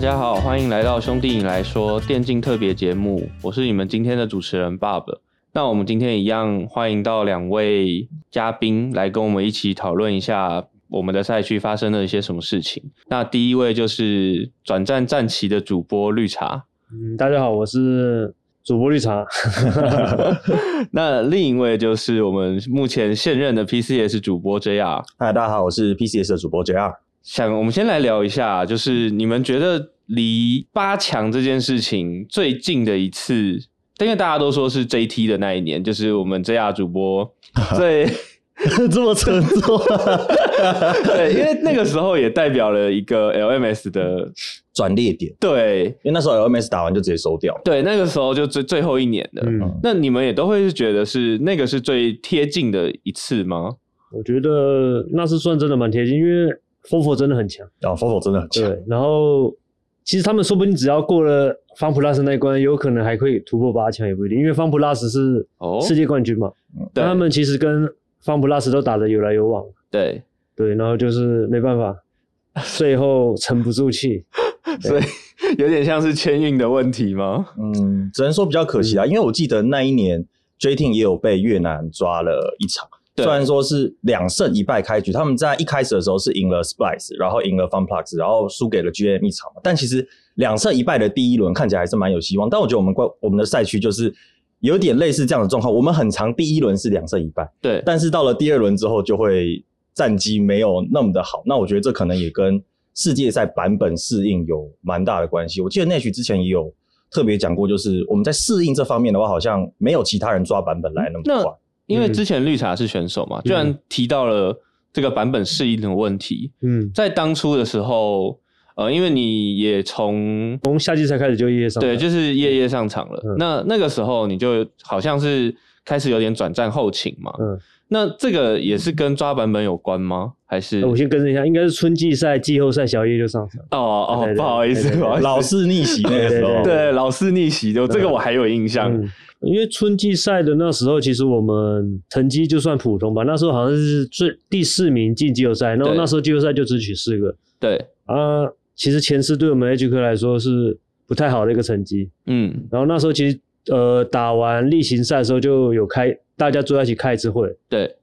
大家好，欢迎来到兄弟你来说电竞特别节目，我是你们今天的主持人 Bob。那我们今天一样欢迎到两位嘉宾来跟我们一起讨论一下我们的赛区发生了一些什么事情。那第一位就是转战战旗的主播绿茶。嗯，大家好，我是主播绿茶。那另一位就是我们目前现任的 PCS 主播 JR。嗨，大家好，我是 PCS 的主播 JR。想，我们先来聊一下，就是你们觉得离八强这件事情最近的一次，因为大家都说是 JT 的那一年，就是我们 JR 主播 最 这么沉重，对，因为那个时候也代表了一个 LMS 的转捩点，对，因为那时候 LMS 打完就直接收掉，对，那个时候就最最后一年的，嗯，那你们也都会是觉得是那个是最贴近的一次吗？我觉得那是算真的蛮贴近，因为。FOFO 真的很强啊，FOFO 真的很强。对，然后其实他们说不定只要过了 FunPlus 那一关，有可能还可以突破八强也不一定，因为 FunPlus 是世界冠军嘛。哦、但他们其实跟 FunPlus 都打得有来有往。对对，然后就是没办法，最后沉不住气，所以有点像是签运的问题吗？嗯，只能说比较可惜啊，因为我记得那一年 J-Team 也有被越南抓了一场。虽然说是两胜一败开局，他们在一开始的时候是赢了 Splice，然后赢了 FunPlus，然后输给了 GM 一场。但其实两胜一败的第一轮看起来还是蛮有希望。但我觉得我们关我们的赛区就是有点类似这样的状况。我们很长第一轮是两胜一败，对。但是到了第二轮之后，就会战绩没有那么的好。那我觉得这可能也跟世界赛版本适应有蛮大的关系。我记得 Nash 之前也有特别讲过，就是我们在适应这方面的话，好像没有其他人抓版本来那么快。因为之前绿茶是选手嘛，居然提到了这个版本适应的问题。嗯，在当初的时候，呃，因为你也从从夏季赛开始就夜夜上，对，就是夜夜上场了。嗯、那那个时候你就好像是开始有点转战后勤嘛。嗯，那这个也是跟抓版本有关吗？还是我先更正一下，应该是春季赛、季后赛小叶就上场。哦哦，不好意思，不好意思，老是逆袭那个时候，对，老是逆袭，就这个我还有印象。嗯因为春季赛的那时候，其实我们成绩就算普通吧。那时候好像是最第四名进季后赛，然后那时候季后赛就只取四个。对啊，其实前四对我们 AG 科来说是不太好的一个成绩。嗯，然后那时候其实呃打完例行赛的时候就有开，大家坐在一起开一次会。对，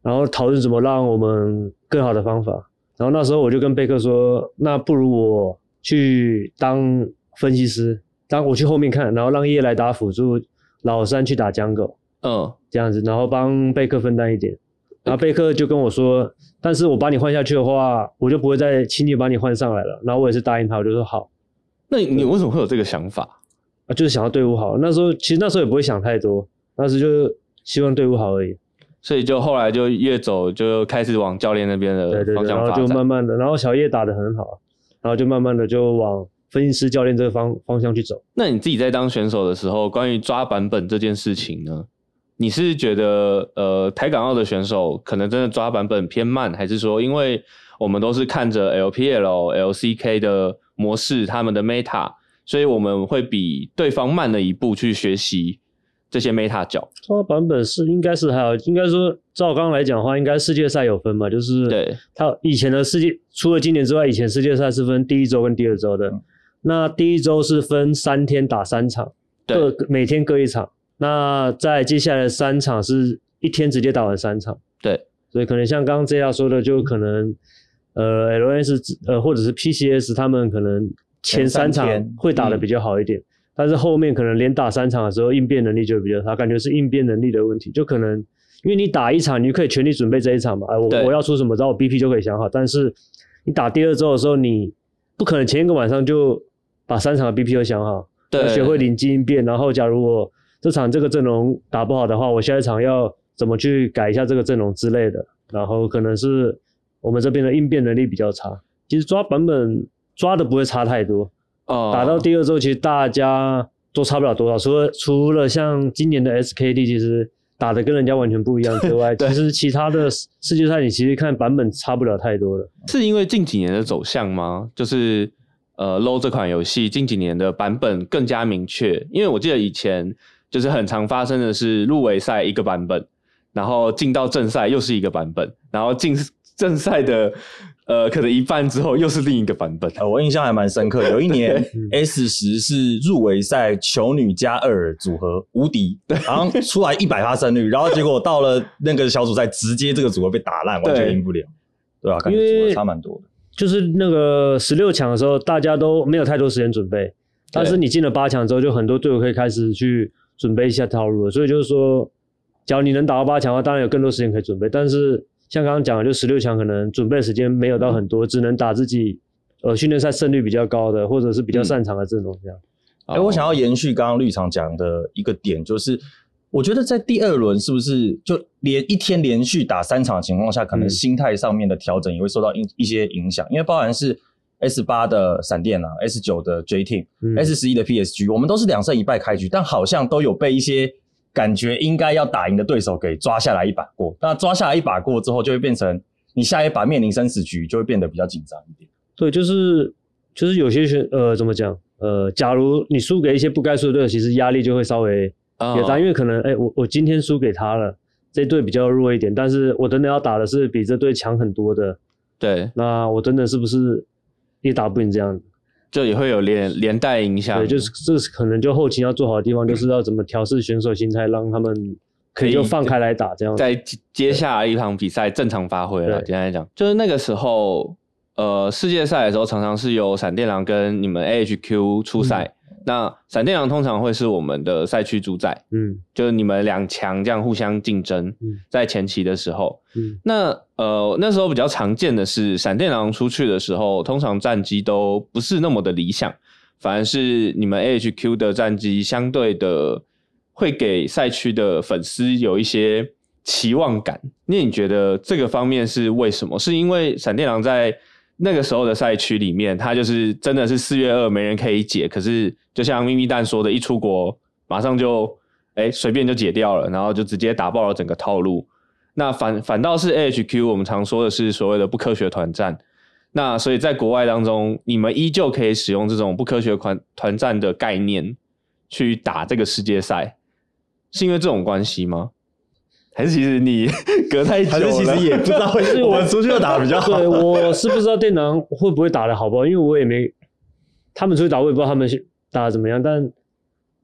然后讨论怎么让我们更好的方法。然后那时候我就跟贝克说，那不如我去当分析师，当我去后面看，然后让叶来打辅助。老三去打 Jungle，嗯，这样子，然后帮贝克分担一点，然后贝克就跟我说，但是我把你换下去的话，我就不会再轻易把你换上来了。然后我也是答应他，我就说好。那你为什么会有这个想法？啊，就是想要队伍好。那时候其实那时候也不会想太多，那时就希望队伍好而已。所以就后来就越走就开始往教练那边的方向发展。然后就慢慢的，然后小叶打得很好，然后就慢慢的就往。分析师教练这个方方向去走。那你自己在当选手的时候，关于抓版本这件事情呢？你是觉得呃台港澳的选手可能真的抓版本偏慢，还是说因为我们都是看着 LPL、LCK 的模式，他们的 meta，所以我们会比对方慢了一步去学习？这些 meta 角抓版本是应该是还有，应该说照刚刚来讲的话，应该世界赛有分嘛，就是对它以前的世界除了今年之外，以前世界赛是分第一周跟第二周的。嗯那第一周是分三天打三场，各每天各一场。那在接下来的三场是一天直接打完三场。对，所以可能像刚刚这样说的，就可能呃，LNS 呃或者是 PCS 他们可能前三场会打的比较好一点，嗯、但是后面可能连打三场的时候应变能力就比较差，感觉是应变能力的问题。就可能因为你打一场，你就可以全力准备这一场嘛，哎，我我要出什么招，我 BP 就可以想好。但是你打第二周的时候，你不可能前一个晚上就。把三场的 BP 都想好，对，学会临机应变。然后，假如我这场这个阵容打不好的话，我下一场要怎么去改一下这个阵容之类的。然后，可能是我们这边的应变能力比较差。其实抓版本抓的不会差太多。哦，打到第二周，其实大家都差不了多少。除了除了像今年的 SKD，其实打的跟人家完全不一样之外，其实其他的世界赛你其实看版本差不了太多了。是因为近几年的走向吗？就是。呃，LOL 这款游戏近几年的版本更加明确，因为我记得以前就是很常发生的是入围赛一个版本，然后进到正赛又是一个版本，然后进正赛的。呃，可能一半之后又是另一个版本。呃，我印象还蛮深刻，有一年 S 十是入围赛球女加二组合无敌，然后出来一百发胜率，然后结果到了那个小组赛，直接这个组合被打烂，完全赢不了，对吧、啊？感觉组合差蛮多的。就是那个十六强的时候，大家都没有太多时间准备，但是你进了八强之后，就很多队伍可以开始去准备一下套路了。所以就是说，假如你能打到八强的话，当然有更多时间可以准备，但是。像刚刚讲的，就十六强可能准备时间没有到很多，嗯、只能打自己呃训练赛胜率比较高的，或者是比较擅长的阵容这样。哎、嗯欸，我想要延续刚刚绿场讲的一个点，就是我觉得在第二轮是不是就连一天连续打三场的情况下，可能心态上面的调整也会受到一一些影响，因为包含是 S 八的闪电啊、S 九的 J Team、嗯、S 十一的 PSG，我们都是两胜一败开局，但好像都有被一些。感觉应该要打赢的对手给抓下来一把过，那抓下来一把过之后，就会变成你下一把面临生死局，就会变得比较紧张一点。对，就是就是有些选呃怎么讲呃，假如你输给一些不该输的队友，其实压力就会稍微比较大，因为可能哎、欸、我我今天输给他了，这队比较弱一点，但是我等等要打的是比这队强很多的，对，那我真的是不是也打不赢这样？就也会有连连带影响，对，就是这是可能就后期要做好的地方，就是要怎么调试选手心态，让他们可以就放开来打，这样在接下来一场比赛正常发挥了。简单来讲，就是那个时候，呃，世界赛的时候常常是由闪电狼跟你们 AHQ 出赛。嗯那闪电狼通常会是我们的赛区主宰，嗯，就是你们两强这样互相竞争，嗯，在前期的时候，嗯，那呃那时候比较常见的是闪电狼出去的时候，通常战绩都不是那么的理想，反而是你们 AHQ 的战绩相对的会给赛区的粉丝有一些期望感。那你觉得这个方面是为什么？是因为闪电狼在那个时候的赛区里面，他就是真的是四月二没人可以解，可是。就像咪咪蛋说的，一出国马上就哎随便就解掉了，然后就直接打爆了整个套路。那反反倒是 AHQ，我们常说的是所谓的不科学团战。那所以在国外当中，你们依旧可以使用这种不科学团团战的概念去打这个世界赛，是因为这种关系吗？还是其实你 隔太久了？还是其实也不知道，是我们出去要打的比较好。对，我是不知道电狼会不会打的好不好，因为我也没他们出去打，我也不知道他们是。打的怎么样？但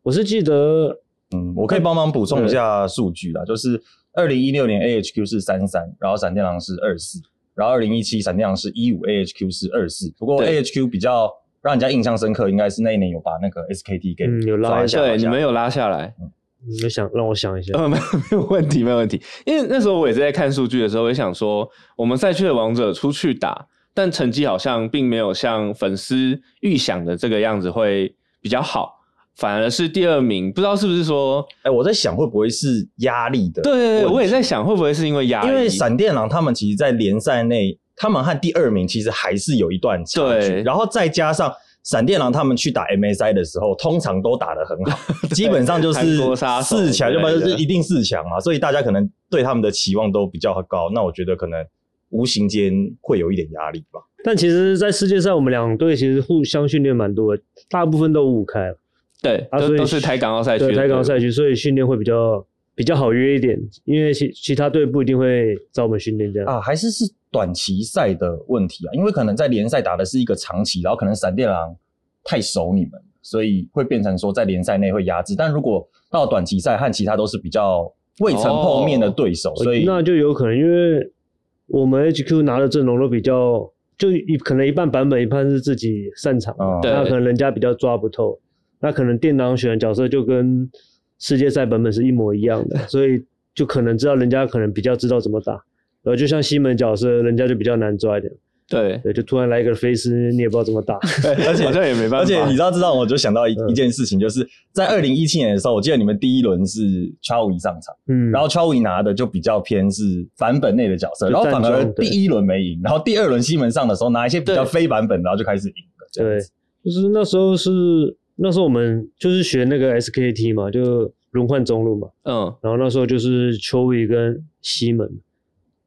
我是记得，嗯，我可以帮忙补充一下数据啦。就是二零一六年 AHQ 是三三，然后闪电狼是二四，然后二零一七闪电狼是一五，AHQ 是二四。不过 AHQ 比较让人家印象深刻，应该是那一年有把那个 SKT 给、嗯、有拉下来，对，你们有拉下来。你们想让我想一下？呃，没有没有问题，没有问题。因为那时候我也是在看数据的时候，我也想说，我们赛区的王者出去打，但成绩好像并没有像粉丝预想的这个样子会。比较好，反而是第二名，不知道是不是说，哎、欸，我在想会不会是压力的？对对对，我也在想会不会是因为压力？因为闪电狼他们其实，在联赛内，他们和第二名其实还是有一段差距。对，然后再加上闪电狼他们去打 MSI 的时候，通常都打得很好，基本上就是四强，要不然就是一定四强嘛。所以大家可能对他们的期望都比较高。那我觉得可能无形间会有一点压力吧。但其实，在世界赛，我们两队其实互相训练蛮多的，大部分都五五开了。对，啊、所以都是台港澳赛区，台港澳赛区，所以训练会比较比较好约一点，因为其其他队不一定会找我们训练这样。啊，还是是短期赛的问题啊，因为可能在联赛打的是一个长期，然后可能闪电狼太熟你们，所以会变成说在联赛内会压制。但如果到短期赛和其他都是比较未曾碰面的对手，哦、所以那就有可能，因为我们 HQ 拿的阵容都比较。就一可能一半版本，一半是自己擅长，哦、那可能人家比较抓不透，那可能电脑选的角色就跟世界赛版本是一模一样的，所以就可能知道人家可能比较知道怎么打，然后就像西门角色，人家就比较难抓一点。对对，就突然来一个飞丝，你也不知道怎么打，而且 好像也没办法。而且你知道，知道我就想到一、嗯、一件事情，就是在二零一七年的时候，我记得你们第一轮是 Chowy 上场，嗯，然后 Chowy 拿的就比较偏是版本内的角色，然后反而第一轮没赢，然后第二轮西门上的时候拿一些比较非版本，然后就开始赢了。对，就是那时候是那时候我们就是学那个 SKT 嘛，就轮换中路嘛，嗯，然后那时候就是 Chowy 跟西门，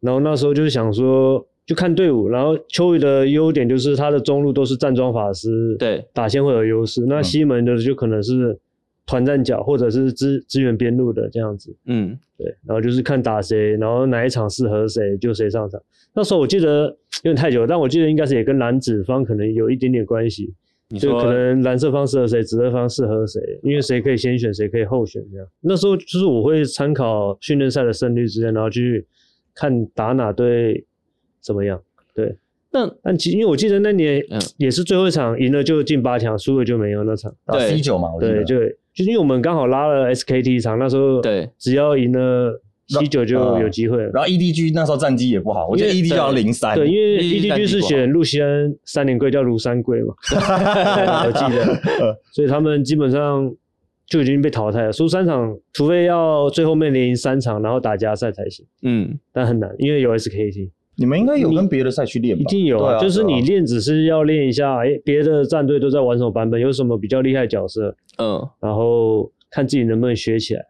然后那时候就是想说。就看队伍，然后秋雨的优点就是他的中路都是站桩法师，对，打线会有优势。那西门的就可能是团战角或者是支支援边路的这样子。嗯，对，然后就是看打谁，然后哪一场适合谁就谁上场。那时候我记得有点太久了，但我记得应该是也跟蓝紫方可能有一点点关系。就可能蓝色方适合谁，紫色方适合谁，因为谁可以先选，谁可以后选这样。那时候就是我会参考训练赛的胜率之间，然后去看打哪队怎么样。对，那但其实因为我记得那年也是最后一场，赢了就进八强，输了就没有那场。对，C 九嘛，对，就就因为我们刚好拉了 SKT 一场，那时候对，只要赢了。七九就有机会了，然后 EDG 那时候战绩也不好，我觉得 EDG 要零三，对，因为 EDG 是选露西安三连跪叫卢三跪嘛，我记得，所以他们基本上就已经被淘汰了，输三场，除非要最后面连赢三场，然后打加赛才行，嗯，但很难，因为有 SKT，你们应该有跟别的赛区练吧？一定有啊，就是你练只是要练一下，哎，别的战队都在玩什么版本，有什么比较厉害角色，嗯，然后看自己能不能学起来。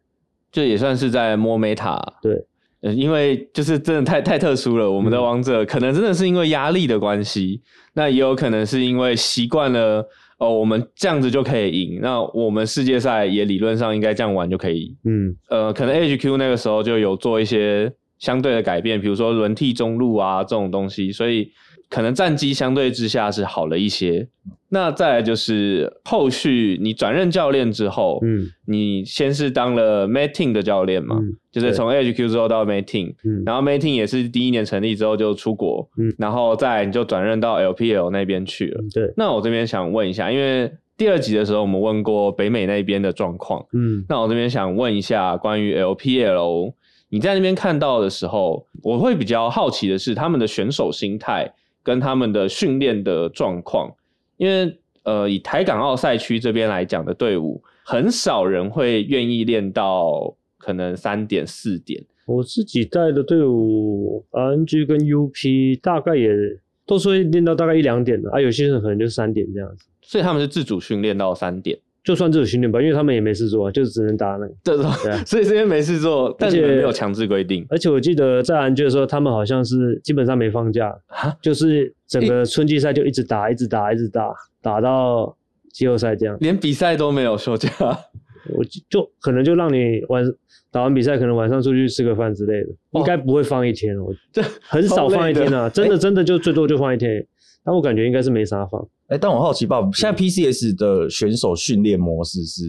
这也算是在摸 meta，对，因为就是真的太太特殊了，我们的王者可能真的是因为压力的关系，嗯、那也有可能是因为习惯了哦，我们这样子就可以赢，那我们世界赛也理论上应该这样玩就可以，嗯，呃，可能 HQ 那个时候就有做一些相对的改变，比如说轮替中路啊这种东西，所以。可能战绩相对之下是好了一些，那再来就是后续你转任教练之后，嗯，你先是当了 Mating 的教练嘛，嗯、就是从 HQ 之后到 Mating，嗯，然后 Mating 也是第一年成立之后就出国，嗯，然后再来你就转任到 LPL 那边去了，对。那我这边想问一下，因为第二集的时候我们问过北美那边的状况，嗯，那我这边想问一下关于 LPL，你在那边看到的时候，我会比较好奇的是他们的选手心态。跟他们的训练的状况，因为呃，以台港澳赛区这边来讲的队伍，很少人会愿意练到可能三点四点。我自己带的队伍，RNG 跟 UP 大概也都是会练到大概一两点的，啊，有些人可能就三点这样子。所以他们是自主训练到三点。就算这种训练班，因为他们也没事做，就只能打那个。对对，所以这边没事做，但是没有强制规定。而且我记得在安居的时候，他们好像是基本上没放假，蛤就是整个春季赛就一直打，一直打，一直打，打到季后赛这样，连比赛都没有休假。我就，就可能就让你晚打完比赛，可能晚上出去吃个饭之类的，哦、应该不会放一天哦。这很少放一天啊，真的真的就最多就放一天。但我感觉应该是没啥放。哎、欸，但我好奇，爸，现在 PCS 的选手训练模式是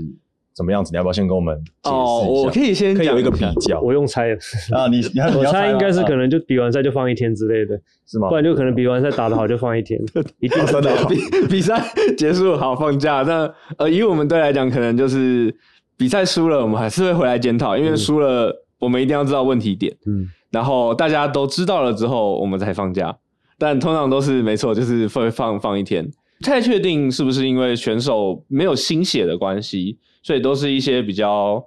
怎么样子？你要不要先跟我们解释一下？哦，我可以先可以有一个比较。我用猜的啊，你你 我猜应该是可能就比完赛就放一天之类的，是吗？不然就可能比完赛打得好就放一天，一定真的比 比赛结束好放假。那呃，以我们队来讲，可能就是比赛输了，我们还是会回来检讨，因为输了我们一定要知道问题点。嗯，然后大家都知道了之后，我们才放假。但通常都是没错，就是会放放一天。不太确定是不是因为选手没有心血的关系，所以都是一些比较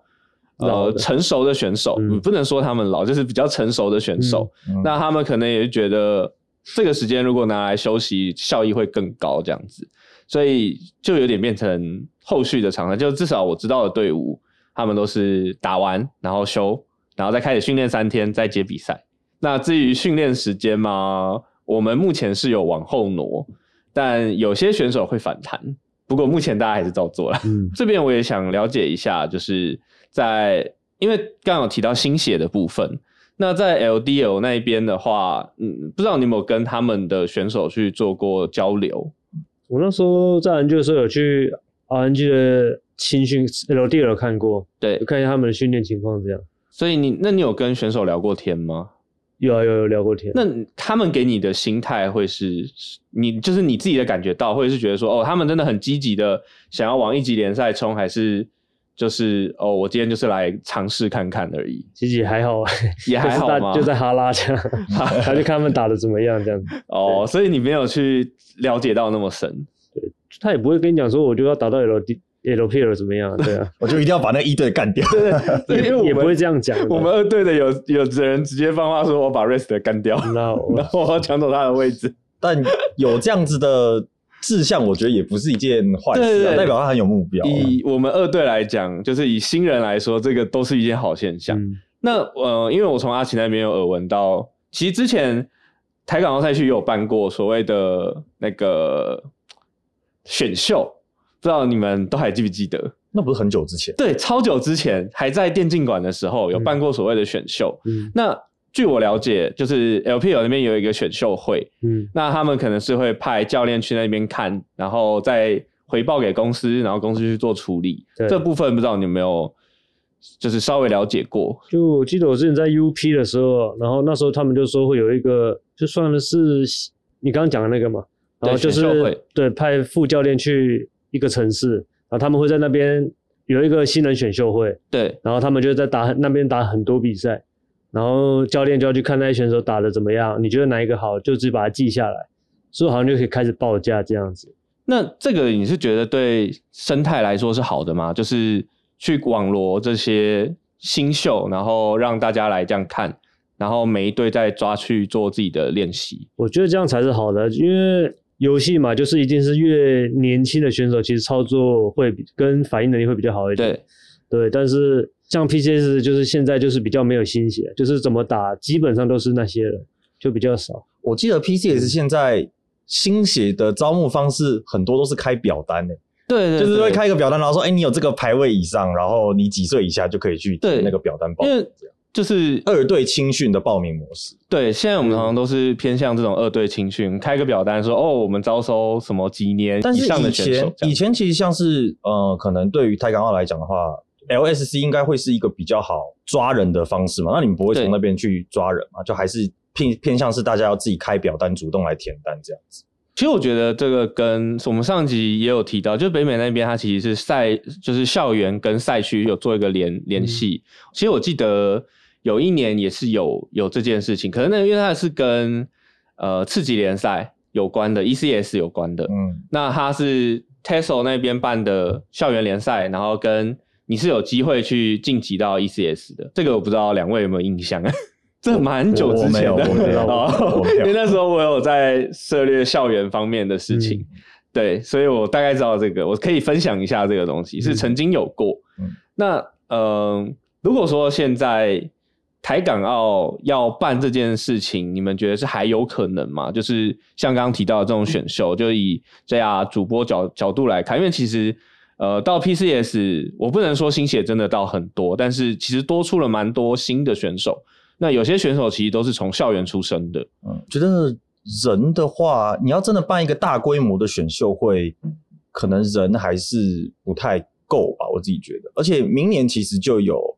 呃成熟的选手。嗯，不能说他们老，就是比较成熟的选手。嗯，那他们可能也觉得这个时间如果拿来休息，效益会更高这样子，所以就有点变成后续的常态。就至少我知道的队伍，他们都是打完然后休，然后再开始训练三天，再接比赛。那至于训练时间嘛？我们目前是有往后挪，但有些选手会反弹。不过目前大家还是照做了。嗯，这边我也想了解一下，就是在因为刚刚有提到新血的部分，那在 LDL 那一边的话，嗯，不知道你有没有跟他们的选手去做过交流？我那时候在 RNG 的时候有去 RNG 的青训 LDL 看过，对，看一下他们的训练情况这样。所以你那你有跟选手聊过天吗？有啊，有有聊过天。那他们给你的心态会是，你就是你自己的感觉到，或者是觉得说，哦，他们真的很积极的想要往一级联赛冲，还是就是哦，我今天就是来尝试看看而已。其实也还好，也还好嘛？就在哈拉这样，他就看他们打的怎么样这样子。哦，所以你没有去了解到那么深。对，他也不会跟你讲说，我就要打到 LD。LPL 怎么样？对啊，我就一定要把那一队干掉。对，因为也不会这样讲。我们二队的有有的人直接放话说：“我把 Rest 干掉，然后我要抢走他的位置。”但有这样子的志向，我觉得也不是一件坏事，代表他很有目标。以我们二队来讲，就是以新人来说，这个都是一件好现象。那呃，因为我从阿奇那边有耳闻到，其实之前台港澳赛区有办过所谓的那个选秀。不知道你们都还记不记得？那不是很久之前？对，超久之前还在电竞馆的时候有办过所谓的选秀。嗯，那据我了解，就是 LPL 那边有一个选秀会，嗯，那他们可能是会派教练去那边看，然后再回报给公司，然后公司去做处理。对这部分不知道你有没有，就是稍微了解过？就我记得我之前在 UP 的时候，然后那时候他们就说会有一个，就算的是你刚刚讲的那个嘛，然后就是对，对派副教练去一个城市。然后他们会在那边有一个新人选秀会，对，然后他们就在打那边打很多比赛，然后教练就要去看那些选手打得怎么样，你觉得哪一个好，就直接把它记下来，所以好像就可以开始报价这样子。那这个你是觉得对生态来说是好的吗？就是去网罗这些新秀，然后让大家来这样看，然后每一队再抓去做自己的练习。我觉得这样才是好的，因为。游戏嘛，就是一定是越年轻的选手，其实操作会跟反应能力会比较好一点。对，对。但是像 PCS 就是现在就是比较没有新血，就是怎么打基本上都是那些人，就比较少。我记得 PCS 现在新血的招募方式很多都是开表单诶。对，对，对，就是会开一个表单，然后说，哎，你有这个排位以上，然后你几岁以下就可以去填那个表单报。因为就是二队青训的报名模式。对，现在我们好像都是偏向这种二队青训，开个表单说哦，我们招收什么几年以上的选手。以前其实像是呃，可能对于泰港澳来讲的话，LSC 应该会是一个比较好抓人的方式嘛。那你们不会从那边去抓人嘛？就还是偏偏向是大家要自己开表单，主动来填单这样子。其实我觉得这个跟我们上集也有提到，就北美那边它其实是赛，就是校园跟赛区有做一个联联系。嗯、其实我记得。有一年也是有有这件事情，可能那因为它是跟呃次级联赛有关的，ECS 有关的。嗯，那它是 TESL 那边办的校园联赛，然后跟你是有机会去晋级到 ECS 的。这个我不知道两位有没有印象？这蛮久之前的，因为那时候我有在涉猎校园方面的事情，嗯、对，所以我大概知道这个，我可以分享一下这个东西，是曾经有过。嗯，那嗯、呃，如果说现在。台港澳要办这件事情，你们觉得是还有可能吗？就是像刚刚提到的这种选秀，就以这样主播角角度来看，因为其实呃到 PCS，我不能说新血真的到很多，但是其实多出了蛮多新的选手。那有些选手其实都是从校园出身的。嗯，觉得人的话，你要真的办一个大规模的选秀会，可能人还是不太够吧，我自己觉得。而且明年其实就有。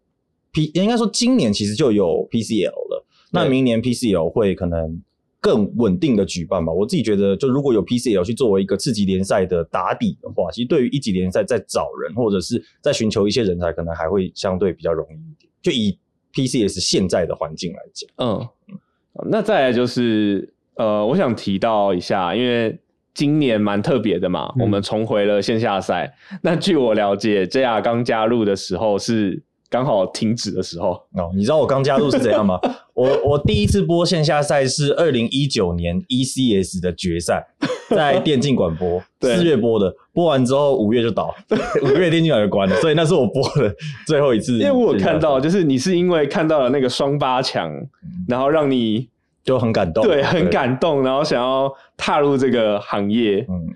P 应该说今年其实就有 PCL 了，那明年 PCL 会可能更稳定的举办吧。我自己觉得，就如果有 PCL 去作为一个次级联赛的打底的话，其实对于一级联赛在找人或者是在寻求一些人才，可能还会相对比较容易一点。就以 PCS 现在的环境来讲，嗯，那再来就是呃，我想提到一下，因为今年蛮特别的嘛，嗯、我们重回了线下赛。那据我了解，JR 刚加入的时候是。刚好停止的时候哦，你知道我刚加入是怎样吗？我我第一次播线下赛是二零一九年 ECS 的决赛，在电竞馆播，四月播的，播完之后五月就倒，五月电竞馆就关了，所以那是我播的最后一次。因为我看到，就是你是因为看到了那个双八强，然后让你就很感动，对，很感动，然后想要踏入这个行业。嗯，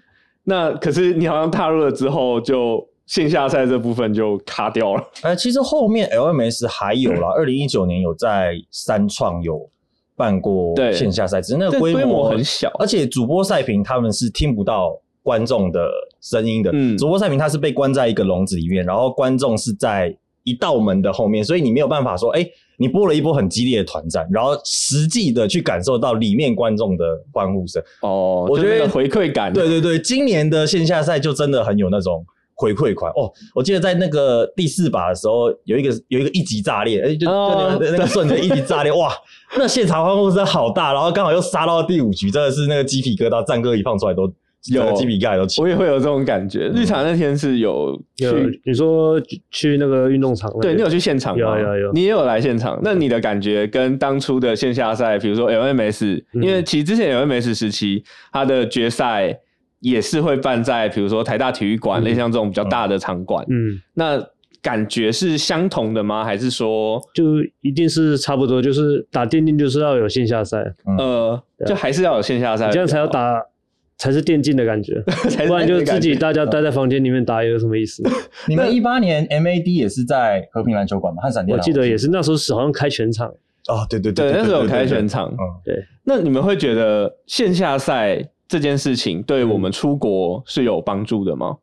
那可是你好像踏入了之后就。线下赛这部分就卡掉了。哎，其实后面 LMS 还有啦，二零一九年有在三创有办过线下赛，只是那个规模，模很小，而且主播赛评他们是听不到观众的声音的。嗯，主播赛评他是被关在一个笼子里面，然后观众是在一道门的后面，所以你没有办法说，哎，你播了一波很激烈的团战，然后实际的去感受到里面观众的欢呼声。哦，我觉得回馈感。对对对，今年的线下赛就真的很有那种。回馈款哦，我记得在那个第四把的时候，有一个有一个一级炸裂，哎、欸，就、哦、就那个瞬间一级炸裂，哇，那现场欢呼声好大，然后刚好又杀到第五局，真的是那个鸡皮疙瘩，战歌一放出来都有鸡皮疙瘩都起。我也会有这种感觉。绿茶那天是有去，有你说去那个运动场，对你有去现场吗？有有有，你也有来现场。那你的感觉跟当初的线下赛，比如说 LMS，、嗯、因为其实之前 LMS 时期它的决赛。也是会办在比如说台大体育馆，类似像这种比较大的场馆。嗯，那感觉是相同的吗？还是说就一定是差不多？就是打电竞就是要有线下赛，呃，就还是要有线下赛，这样才要打，才是电竞的感觉，不然就自己大家待在房间里面打，有什么意思？你们一八年 MAD 也是在和平篮球馆吗？和闪电？我记得也是，那时候是好像开全场。哦，对对对，对，那时候有开全场。嗯，对。那你们会觉得线下赛这件事情对我们出国是有帮助的吗？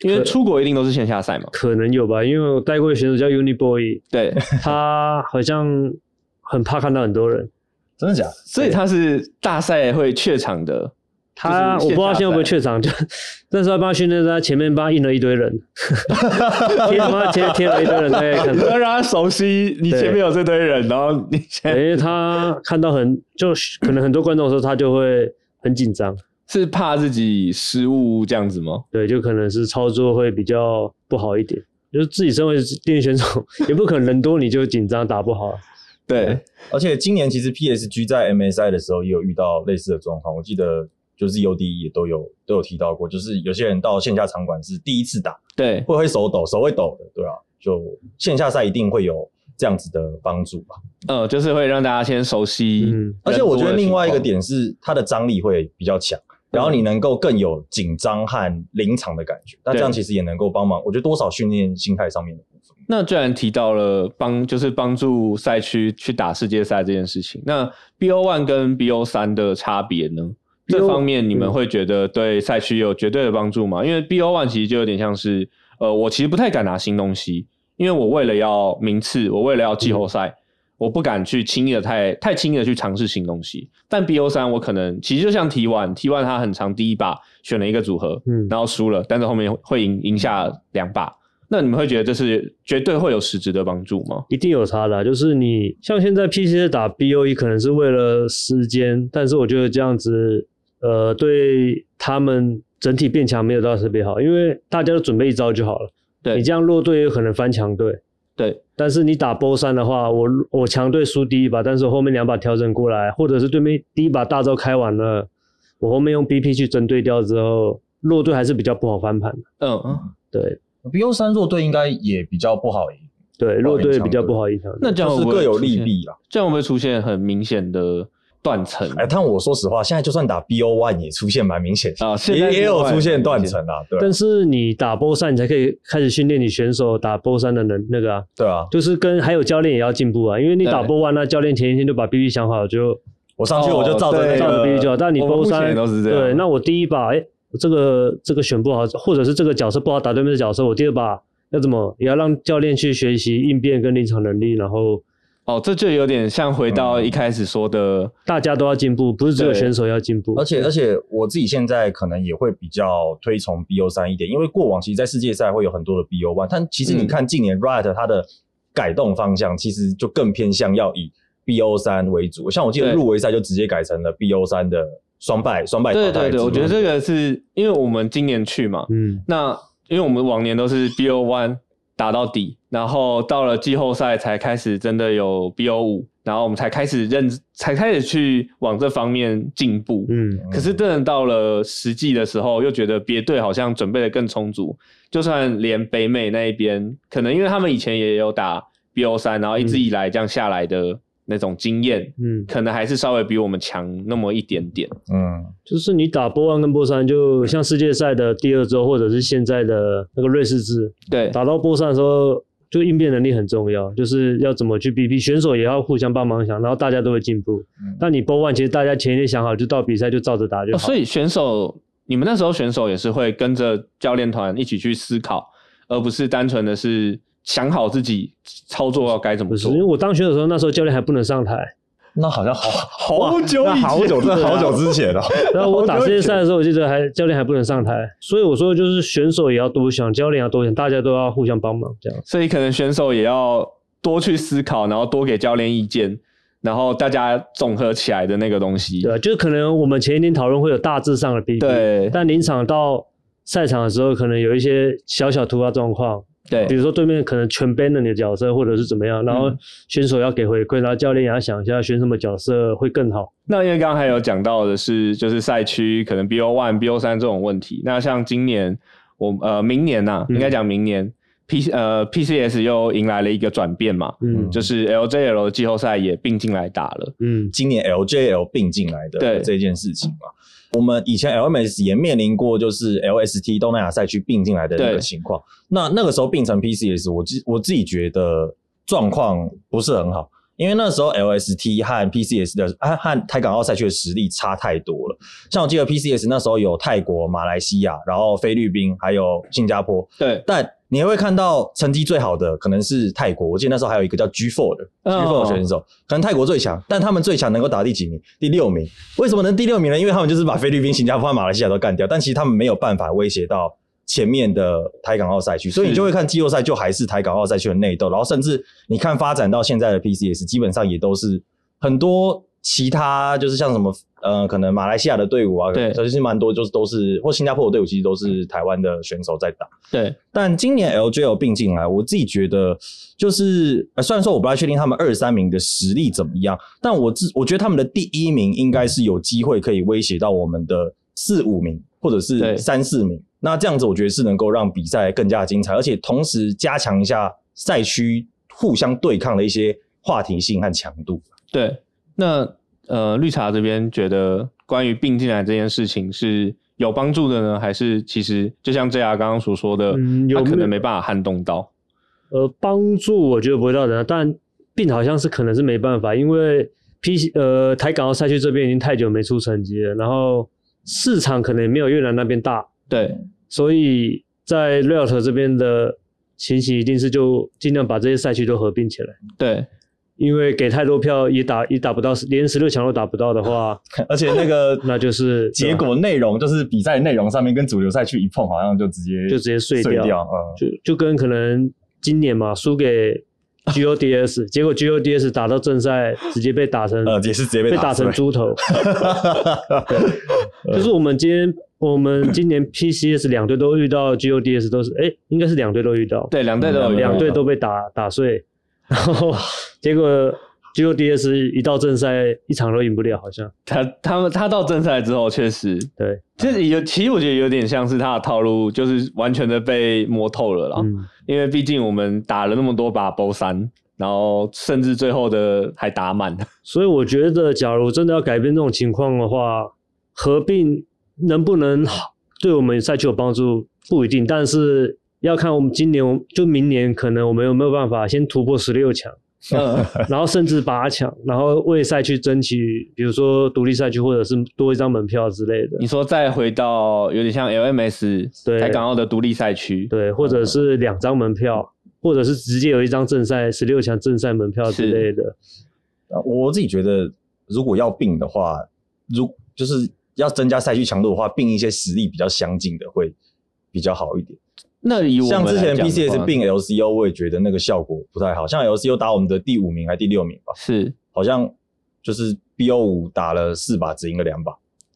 因为出国一定都是线下赛嘛。可能有吧，因为我带过的选手叫 Uni Boy，对，他好像很怕看到很多人。真的假的？所以他是大赛会怯场的。他我不知道现在会不会怯场，就 那时候帮他训练，他前面帮他印了一堆人，贴他妈贴贴了一堆人在看，要让他熟悉你前面有这堆人，然后你因为他看到很就可能很多观众的时候，他就会很紧张，是怕自己失误这样子吗？对，就可能是操作会比较不好一点，就是自己身为电竞选手，也不可能人多你就紧张打不好。对，而且今年其实 PSG 在 MSI 的时候也有遇到类似的状况，我记得。就是 UD 也都有都有提到过，就是有些人到线下场馆是第一次打，对，会会手抖，手会抖的，对啊，就线下赛一定会有这样子的帮助吧。嗯，就是会让大家先熟悉，嗯，而且我觉得另外一个点是它的张力会比较强，然后你能够更有紧张和临场的感觉，那这样其实也能够帮忙，我觉得多少训练心态上面的部分。那既然提到了帮，就是帮助赛区去打世界赛这件事情，那 BO One 跟 BO 三的差别呢？这方面你们会觉得对赛区有绝对的帮助吗？因为 BO1 其实就有点像是，呃，我其实不太敢拿新东西，因为我为了要名次，我为了要季后赛，嗯、我不敢去轻易的太太轻易的去尝试新东西。但 BO 三我可能其实就像 T1，T1 它很长，第一把选了一个组合，嗯，然后输了，但是后面会赢赢下两把。那你们会觉得这是绝对会有实质的帮助吗？一定有差的，就是你像现在 PCS 打 BO1 可能是为了时间，但是我觉得这样子。呃，对他们整体变强没有到特别好，因为大家都准备一招就好了。对，你这样弱队有可能翻强队。对，但是你打 BO3 的话，我我强队输第一把，但是我后面两把调整过来，或者是对面第一把大招开完了，我后面用 BP 去针对掉之后，弱队还是比较不好翻盘。嗯嗯，对，BO3 弱队应该也比较不好赢。对，弱队比较不好赢。那这样是各有利弊啊。这样会不会出现很明显的？断层，哎，但我说实话，现在就算打 BO One 也出现蛮明显啊，也也有出现断层啊，对。但是你打 BO 三，你才可以开始训练你选手打 BO 三的能那个啊，对啊，就是跟还有教练也要进步啊，因为你打 BO One 那教练前一天就把 BB 想好，就我上去我就照着那个、照着 BB 就好。但你 BO 三对，那我第一把，哎，这个这个选不好，或者是这个角色不好打对面的角色，我第二把要怎么也要让教练去学习应变跟临场能力，然后。哦，这就有点像回到一开始说的，嗯、大家都要进步，不是只有选手要进步。而且而且，我自己现在可能也会比较推崇 BO 三一点，因为过往其实，在世界赛会有很多的 BO one，但其实你看近年 Riot 它的改动方向，其实就更偏向要以 BO 三为主。像我记得入围赛就直接改成了 BO 三的双败双败。对对对，我觉得这个是因为我们今年去嘛，嗯，那因为我们往年都是 BO one。打到底，然后到了季后赛才开始真的有 BO 五然后我们才开始认，才开始去往这方面进步。嗯，可是真的到了实际的时候，又觉得别队好像准备的更充足，就算连北美那一边，可能因为他们以前也有打 BO 三然后一直以来这样下来的。那种经验，嗯，可能还是稍微比我们强那么一点点，嗯，就是你打 BO1 跟 BO3，就像世界赛的第二周，或者是现在的那个瑞士制，对，打到 BO3 的时候，就应变能力很重要，就是要怎么去逼逼选手也要互相帮忙想，然后大家都会进步。嗯，但你 BO1 其实大家前一天想好，就到比赛就照着打就好。哦，所以选手，你们那时候选手也是会跟着教练团一起去思考，而不是单纯的是。想好自己操作要该怎么做。因为我当选的时候，那时候教练还不能上台，那好像好好久，好久，这好久之前了。然后我打世界赛的时候，我记得还教练还不能上台，所以我说就是选手也要多想，教练要多想，大家都要互相帮忙这样。所以可能选手也要多去思考，然后多给教练意见，然后大家综合起来的那个东西。对，就是可能我们前一天讨论会有大致上的 BP，对，但临场到赛场的时候，可能有一些小小突发状况。对，比如说对面可能全 ban 了你的角色，或者是怎么样，然后选手要给回馈，然后教练也要想一下选什么角色会更好。那因为刚刚还有讲到的是，就是赛区可能 BO one、BO 三这种问题。那像今年我呃明年呐、啊，应该讲明年、嗯、P 呃 PCS 又迎来了一个转变嘛，嗯，就是 LJL 的季后赛也并进来打了，嗯，今年 LJL 并进来的对这件事情嘛。我们以前 LMS 也面临过就是 LST 东南亚赛区并进来的那个情况。那那个时候并成 PCS，我自我自己觉得状况不是很好。因为那时候 LST 和 PCS 的和和台港澳赛区的实力差太多了。像我记得 PCS 那时候有泰国、马来西亚，然后菲律宾，还有新加坡。对，但你会看到成绩最好的可能是泰国。我记得那时候还有一个叫 G Four 的、哦、G4 的选手，可能泰国最强，但他们最强能够打第几名？第六名。为什么能第六名呢？因为他们就是把菲律宾、新加坡马来西亚都干掉，但其实他们没有办法威胁到。前面的台港澳赛区，所以你就会看季后赛就还是台港澳赛区的内斗，然后甚至你看发展到现在的 PCS，基本上也都是很多其他就是像什么呃，可能马来西亚的队伍啊，对，其实蛮多就是都是或新加坡的队伍，其实都是台湾的选手在打。对，但今年 LJL 并进来，我自己觉得就是呃虽然说我不太确定他们二三名的实力怎么样，但我自我觉得他们的第一名应该是有机会可以威胁到我们的四五名或者是三四名。那这样子，我觉得是能够让比赛更加精彩，而且同时加强一下赛区互相对抗的一些话题性和强度。对，那呃，绿茶这边觉得关于并进来这件事情是有帮助的呢，还是其实就像 JR 刚刚所说的，嗯、有可能没办法撼动到？呃，帮助我觉得不会到的，但并好像是可能是没办法，因为 P 呃台港澳赛区这边已经太久没出成绩了，然后市场可能也没有越南那边大。对，所以在 Riot 这边的情形一定是就尽量把这些赛区都合并起来。对，因为给太多票也打也打不到，连十六强都打不到的话，而且那个 那就是结果内容就是比赛内容上面跟主流赛区一碰，好像就直接就直接碎掉，碎掉嗯，就就跟可能今年嘛输给 GODS，结果 GODS 打到正赛直接被打成呃也是直接被打，被打成猪头，对，就是我们今天。我们今年 PCS 两队都遇到 GODS 都是哎、欸，应该是两队都遇到，对，两队都两队都被打打碎，然后结果结果 DS 一到正赛一场都赢不了，好像。他他们他到正赛之后确实。对，其实有其实我觉得有点像是他的套路，就是完全的被摸透了啦，嗯、因为毕竟我们打了那么多把 BO 三，然后甚至最后的还打满，所以我觉得假如真的要改变这种情况的话，合并。能不能好，对我们赛区有帮助不一定，但是要看我们今年就明年可能我们有没有办法先突破十六强，嗯，然后甚至八强，然后为赛区争取，比如说独立赛区或者是多一张门票之类的。你说再回到有点像 LMS 对台港澳的独立赛区，对，或者是两张门票，嗯，或者是直接有一张正赛十六强正赛门票之类的。我自己觉得，如果要并的话，如就是。要增加赛区强度的话，并一些实力比较相近的会比较好一点。那以我像之前 PCS 并 LCO，我也觉得那个效果不太好。像 LCO 打我们的第五名还是第六名吧？是，好像就是 BO 五打了四把，只赢了两把，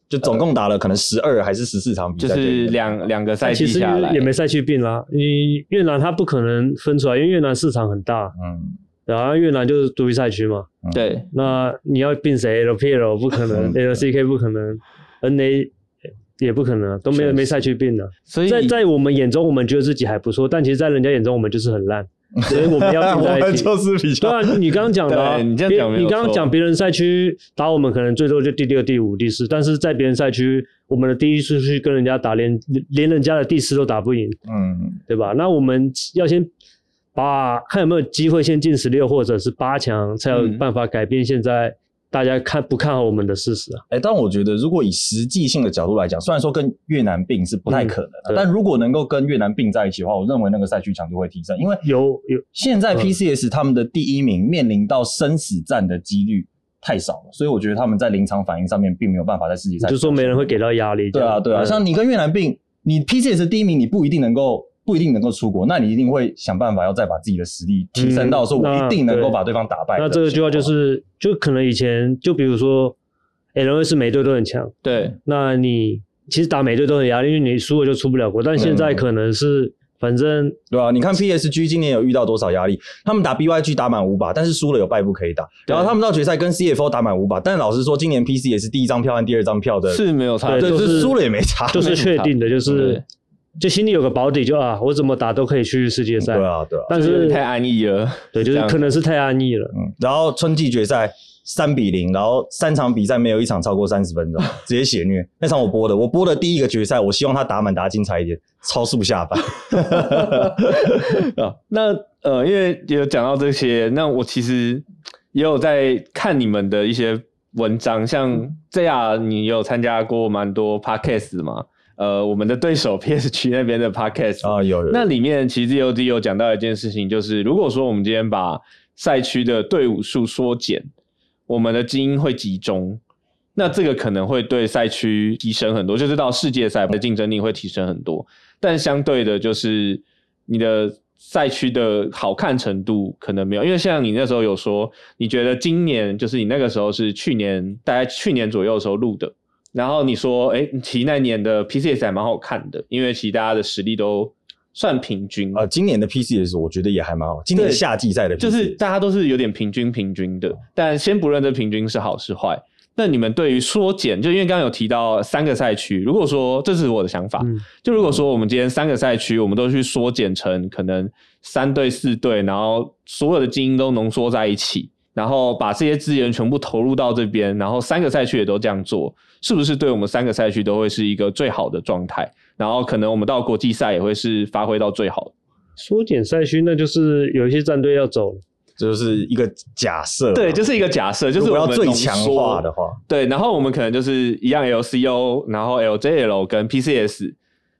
就总共打了可能十二还是十四场比赛，就是两两个赛季下来也没赛区并啦。你越南它不可能分出来，因为越南市场很大，嗯，然后越南就是独立赛区嘛，对。那你要并谁？LPL 不可能，LCK 不可能。N A 也不可能，都没有没赛区并的，所以在在我们眼中，我们觉得自己还不错，但其实，在人家眼中，我们就是很烂，所以我们要并在一起。就是比较对啊，你刚刚讲的、啊，你这样讲没有错。你刚刚讲别人赛区打我们，可能最多就第六、第五、第四，但是在别人赛区，我们的第一次去跟人家打，连连人家的第四都打不赢，嗯，对吧？那我们要先把看有没有机会先进十六或者是八强，才有办法改变现在。大家看不看好我们的事实啊？哎、欸，但我觉得，如果以实际性的角度来讲，虽然说跟越南并是不太可能的，嗯、但如果能够跟越南并在一起的话，我认为那个赛区强度会提升。因为有有现在 PCS 他们的第一名面临到生死战的几率太少了，所以我觉得他们在临场反应上面并没有办法在世界赛。就说没人会给到压力。对啊，对啊，嗯、像你跟越南并，你 PCS 第一名，你不一定能够。不一定能够出国，那你一定会想办法要再把自己的实力提升到说，我一定能够把对方打败、嗯。那这个句话就是，就可能以前就比如说，LS 每队都很强，对，那你其实打每队都很压力，因为你输了就出不了国。但现在可能是，嗯、反正对啊，你看 PSG 今年有遇到多少压力？他们打 BYG 打满五把，但是输了有败部可以打。然后他们到决赛跟 CFO 打满五把，但老实说，今年 PC 也是第一张票和第二张票的，是没有差，对，就是输了也没差，就是确定的，就是。就心里有个保底就，就啊，我怎么打都可以去世界赛。对啊，对啊。但是太安逸了，对，就是可能是太安逸了。嗯。然后春季决赛三比零，然后三场比赛没有一场超过三十分钟，直接血虐。那场我播的，我播的第一个决赛，我希望他打满打精彩一点，超速下班。啊，那呃，因为有讲到这些，那我其实也有在看你们的一些文章，像这样，你有参加过蛮多 podcast 吗？呃，我们的对手 PSG 那边的 podcast 啊，有，有，那里面其实 ZOD 有讲到一件事情，就是如果说我们今天把赛区的队伍数缩减，我们的精英会集中，那这个可能会对赛区提升很多，就是到世界赛的竞争力会提升很多。但相对的，就是你的赛区的好看程度可能没有，因为像你那时候有说，你觉得今年就是你那个时候是去年大概去年左右的时候录的。然后你说，哎，其实那年的 PCS 还蛮好看的，因为其实大家的实力都算平均。呃，今年的 PCS 我觉得也还蛮好。今年夏季赛的 PCS，就是大家都是有点平均平均的。但先不论这平均是好是坏，那你们对于缩减，就因为刚刚有提到三个赛区，如果说这是我的想法，嗯、就如果说我们今天三个赛区，我们都去缩减成可能三队四队，然后所有的精英都浓缩在一起。然后把这些资源全部投入到这边，然后三个赛区也都这样做，是不是对我们三个赛区都会是一个最好的状态？然后可能我们到国际赛也会是发挥到最好的。缩减赛区，那就是有一些战队要走，这就是一个假设。对，就是一个假设，就是我们要最强化的话，对。然后我们可能就是一样 LCO，然后 LJL 跟 PCS，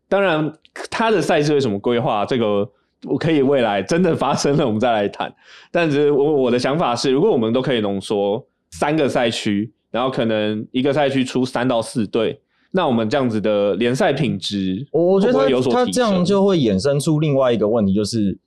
当然他的赛制为什么规划这个？我可以未来真的发生了，我们再来谈。但是我我的想法是，如果我们都可以浓缩三个赛区，然后可能一个赛区出三到四队，那我们这样子的联赛品质，我觉得他他这样就会衍生出另外一个问题，就是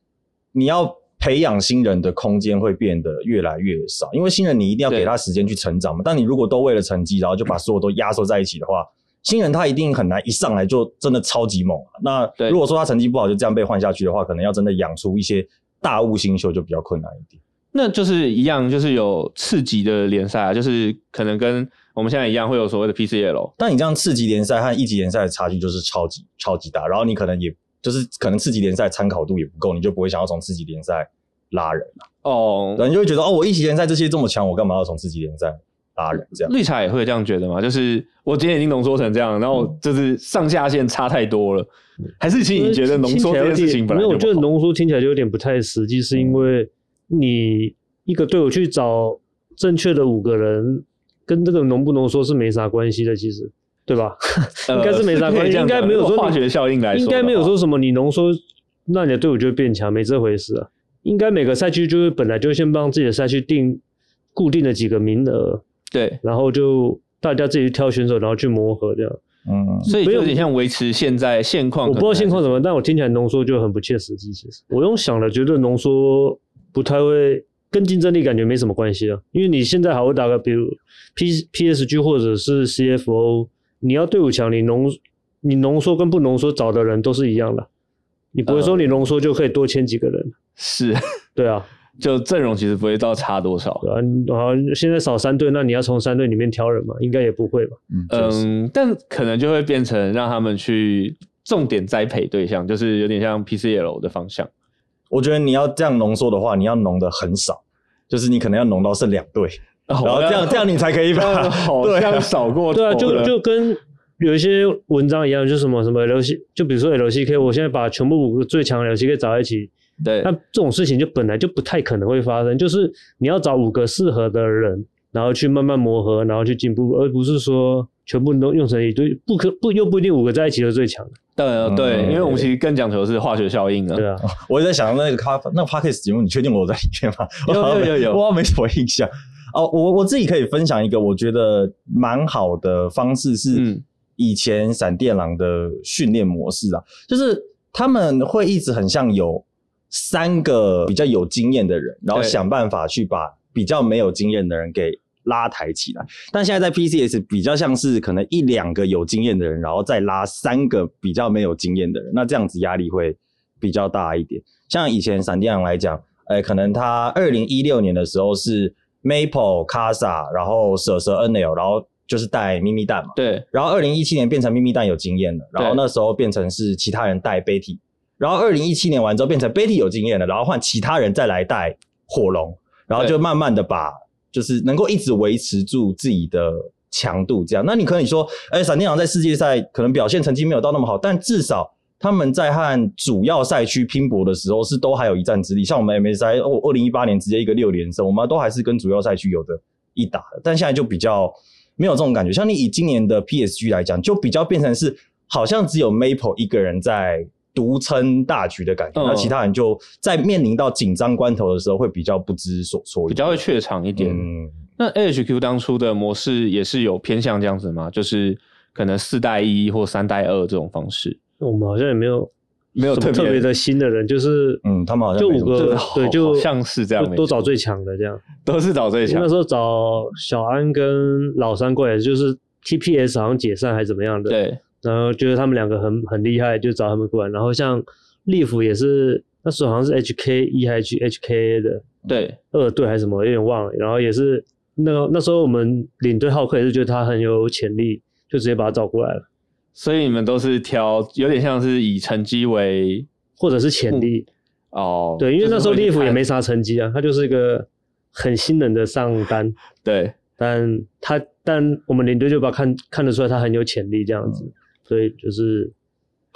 你要培养新人的空间会变得越来越少，因为新人你一定要给他时间去成长嘛。但你如果都为了成绩，然后就把所有都压缩在一起的话。新人他一定很难一上来就真的超级猛。那如果说他成绩不好就这样被换下去的话，可能要真的养出一些大物新秀就比较困难一点。那就是一样，就是有次级的联赛啊，就是可能跟我们现在一样会有所谓的 PCL。但你这样次级联赛和一级联赛的差距就是超级超级大，然后你可能也就是可能次级联赛参考度也不够，你就不会想要从次级联赛拉人了。哦，然后你就会觉得哦，我一级联赛这些这么强，我干嘛要从次级联赛？拉人这样，绿茶也会这样觉得吗？就是我今天已经浓缩成这样，然后就是上下限差太多了，嗯、还是其实你觉得浓缩这件事情本来就？因为我觉得浓缩听起来就有点不太实际，是因为你一个队伍去找正确的五个人，跟这个浓不浓缩是没啥关系的，其实对吧？呃、应该是没啥关系，应该没有说化学效应来说，应该没有说什么你浓缩，那你的队伍就会变强，没这回事啊。应该每个赛区就是本来就先帮自己的赛区定固定的几个名额。对，然后就大家自己挑选手，然后去磨合这样。嗯，所以有点像维持现在现况。我不知道现况怎么，但我听起来浓缩就很不切实际。其实我用想了，觉得浓缩不太会跟竞争力感觉没什么关系啊。因为你现在还会打个，比如 P PSG 或者是 CFO，你要队伍强，你浓你浓缩跟不浓缩找的人都是一样的，你不会说你浓缩就可以多签几个人。呃、是，对啊。就阵容其实不会到差多少，对啊，好，现在少三队，那你要从三队里面挑人嘛？应该也不会吧？嗯，嗯，但可能就会变成让他们去重点栽培对象，就是有点像 PCL 的方向。我觉得你要这样浓缩的话，你要浓的很少，就是你可能要浓到剩两队，然后这样 这样你才可以把 好像少过对啊，就就跟有一些文章一样，就什么什么 LC，就比如说 LCK，我现在把全部五个最强的 LCK 找在一起。对，那这种事情就本来就不太可能会发生，就是你要找五个适合的人，然后去慢慢磨合，然后去进步，而不是说全部都用成一堆，不可不又不一定五个在一起是最强的。对、嗯、对，因为我们其实更讲求的是化学效应啊。对啊，我也在想那个咖那个 podcast 节目，你确定我在里面吗？有有有有，我没什么印象。哦，我我自己可以分享一个我觉得蛮好的方式，是以前闪电狼的训练模式啊，就是他们会一直很像有。三个比较有经验的人，然后想办法去把比较没有经验的人给拉抬起来。但现在在 PCS 比较像是可能一两个有经验的人，然后再拉三个比较没有经验的人，那这样子压力会比较大一点。像以前闪电狼来讲，呃，可能他二零一六年的时候是 Maple、Casa，然后蛇蛇 NL，然后就是带咪咪蛋嘛。对。然后二零一七年变成咪咪蛋有经验了，然后那时候变成是其他人带 Betty，然后二零一七年完之后变成 Betty 有经验了，然后换其他人再来带火龙，然后就慢慢的把就是能够一直维持住自己的强度这样。那你可以说，哎，闪电狼在世界赛可能表现成绩没有到那么好，但至少。他们在和主要赛区拼搏的时候，是都还有一战之力。像我们 MSI，哦，二零一八年直接一个六连胜，我们都还是跟主要赛区有的一打的。但现在就比较没有这种感觉。像你以今年的 PSG 来讲，就比较变成是好像只有 Maple 一个人在独撑大局的感觉，那、嗯、其他人就在面临到紧张关头的时候，会比较不知所措，比较会怯场一点。嗯、那 AHQ 当初的模式也是有偏向这样子吗？就是可能四带一或三带二这种方式。我们好像也没有没有特别的新的人，就是嗯，他们好像就五个，对，就像是这样，都找最强的这样，都是找最强。那时候找小安跟老三过来，就是 TPS 好像解散还是怎么样的，对。然后觉得他们两个很很厉害，就找他们过来。然后像利弗也是那时候好像是 H K 一还是 H K A 的，对，二队还是什么，有点忘了。然后也是那个那时候我们领队浩克也是觉得他很有潜力，就直接把他找过来了。所以你们都是挑，有点像是以成绩为，或者是潜力哦。对，因为那时候利弗也没啥成绩啊，他就是一个很新人的上单。对，但他但我们领队就把看看得出来他很有潜力这样子，嗯、所以就是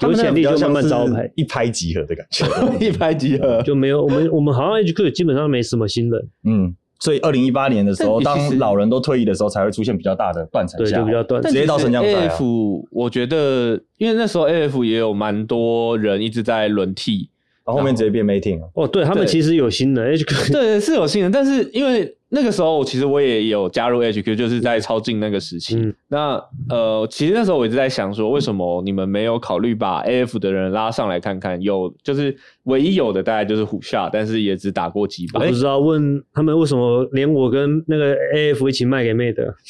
有潜力就慢慢招牌，一拍即合的感觉，一拍即合就没有我们我们好像 HQ 基本上没什么新人，嗯。所以，二零一八年的时候，当老人都退役的时候，才会出现比较大的断层，对，就比较断，直接到升降赛。AF，我觉得，因为那时候 AF 也有蛮多人一直在轮替，然后后面直接变 mating 了。哦，对他们其实有新人，HQ 对是有新人，但是因为。那个时候，其实我也有加入 HQ，就是在超竞那个时期。嗯、那呃，其实那时候我一直在想说，为什么你们没有考虑把 AF 的人拉上来看看？有，就是唯一有的大概就是虎下，但是也只打过几把。我不知道问他们为什么连我跟那个 AF 一起卖给妹的，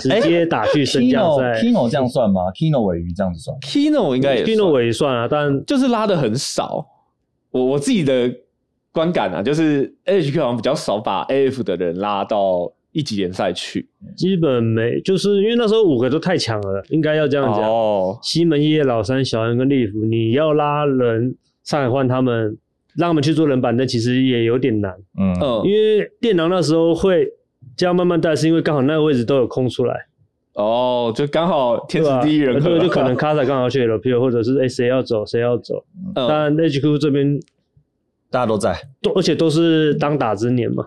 直接打去升降赛。Kino 这样算吗？Kino 尾鱼这样子算？Kino 应该也 Kino 尾鱼算啊，但就是拉的很少。我我自己的。观感啊，就是 AHQ 好像比较少把 AF 的人拉到一级联赛去，基本没，就是因为那时候五个都太强了，应该要这样讲。哦，西门叶、老三、小安跟利福，你要拉人上来换他们，让他们去做人板凳，其实也有点难。嗯，因为电狼那时候会这样慢慢带，是因为刚好那个位置都有空出来。哦，就刚好天时地利人和，就可能卡萨刚好去 LPL，或者是哎谁要走谁要走，但 HQ 这边。大家都在，都而且都是当打之年嘛。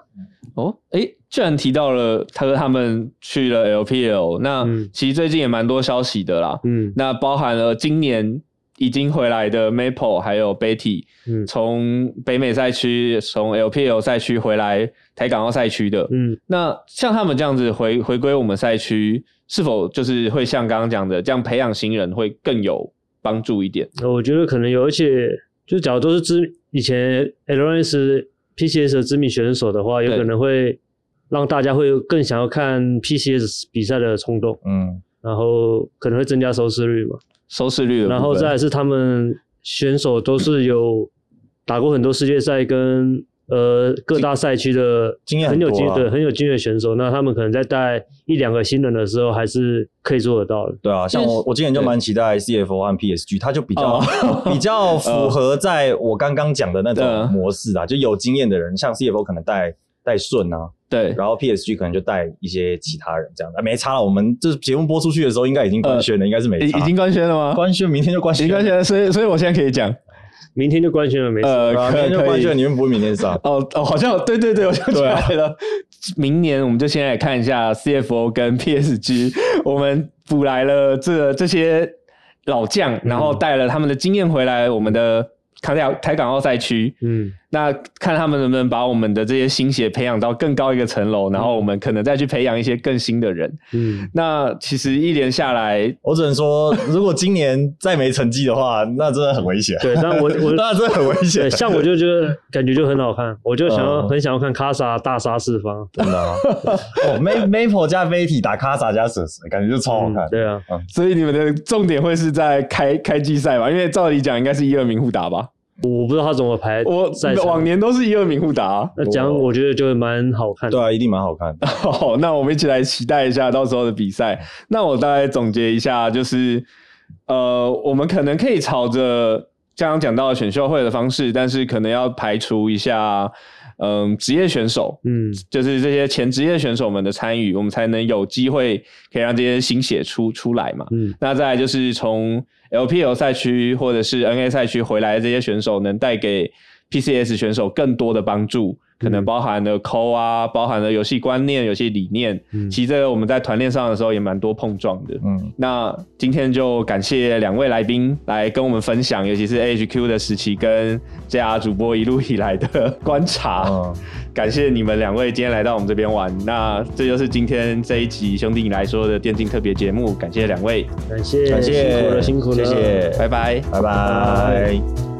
哦，哎、欸，既然提到了他说他们去了 LPL，那其实最近也蛮多消息的啦。嗯，那包含了今年已经回来的 Maple 还有 Betty，嗯，从北美赛区从 LPL 赛区回来台港澳赛区的。嗯，那像他们这样子回回归我们赛区，是否就是会像刚刚讲的这样培养新人会更有帮助一点？我觉得可能有，而且就假如都是知。以前 LNS PCS 的知名选手的话，有可能会让大家会更想要看 PCS 比赛的冲动，嗯，然后可能会增加收视率嘛，收视率，然后再来是他们选手都是有打过很多世界赛跟。呃，各大赛区的经验很有经验，对，很有经验的选手，那他们可能在带一两个新人的时候，还是可以做得到的。对啊，像我，我今年就蛮期待 CFO 和 PSG，他就比较 比较符合在我刚刚讲的那种模式啊，就有经验的人，像 CFO 可能带带顺啊，对，然后 PSG 可能就带一些其他人这样的，没差了。我们这节目播出去的时候，应该已经官宣了，应该是没差，已经官宣了吗？官宣，明天就官宣，官宣，所以所以我现在可以讲。明天就官宣了，没事。呃，明天就官宣，你们不会明天上？哦哦，好像对对对，我想起来了。啊、明年我们就先来看一下 CFO 跟 PSG，我们补来了这这些老将，然后带了他们的经验回来，我们的。台台港澳赛区，嗯，那看他们能不能把我们的这些新血培养到更高一个层楼，然后我们可能再去培养一些更新的人，嗯，那其实一连下来，我只能说，如果今年再没成绩的话，那真的很危险。对，但我我 那真的很危险。像我就觉得感觉就很好看，我就想要、嗯、很想要看卡萨大杀四方，真的、啊。哦，Maple 加 Vt 打卡萨加蛇蛇，感觉就超好看。嗯、对啊、嗯，所以你们的重点会是在开开季赛吧？因为照理讲应该是一二名互打吧。我不知道他怎么排。我往年都是一二名互打，那这样我觉得就蛮好看的。对啊，一定蛮好看的。好，那我们一起来期待一下到时候的比赛。那我大概总结一下，就是呃，我们可能可以朝着刚刚讲到的选秀会的方式，但是可能要排除一下。嗯，职业选手，嗯，就是这些前职业选手们的参与，我们才能有机会可以让这些新血出出来嘛。嗯，那再来就是从 LPL 赛区或者是 NA 赛区回来的这些选手，能带给 PCS 选手更多的帮助。可能包含了抠啊，包含了游戏观念、游戏理念。嗯，其实这个我们在团练上的时候也蛮多碰撞的。嗯，那今天就感谢两位来宾来跟我们分享，尤其是 AHQ 的时期跟 JR 主播一路以来的观察。嗯，感谢你们两位今天来到我们这边玩。那这就是今天这一集兄弟你来说的电竞特别节目，感谢两位，感谢，感谢，辛苦了，辛苦了，谢谢，拜拜，拜拜。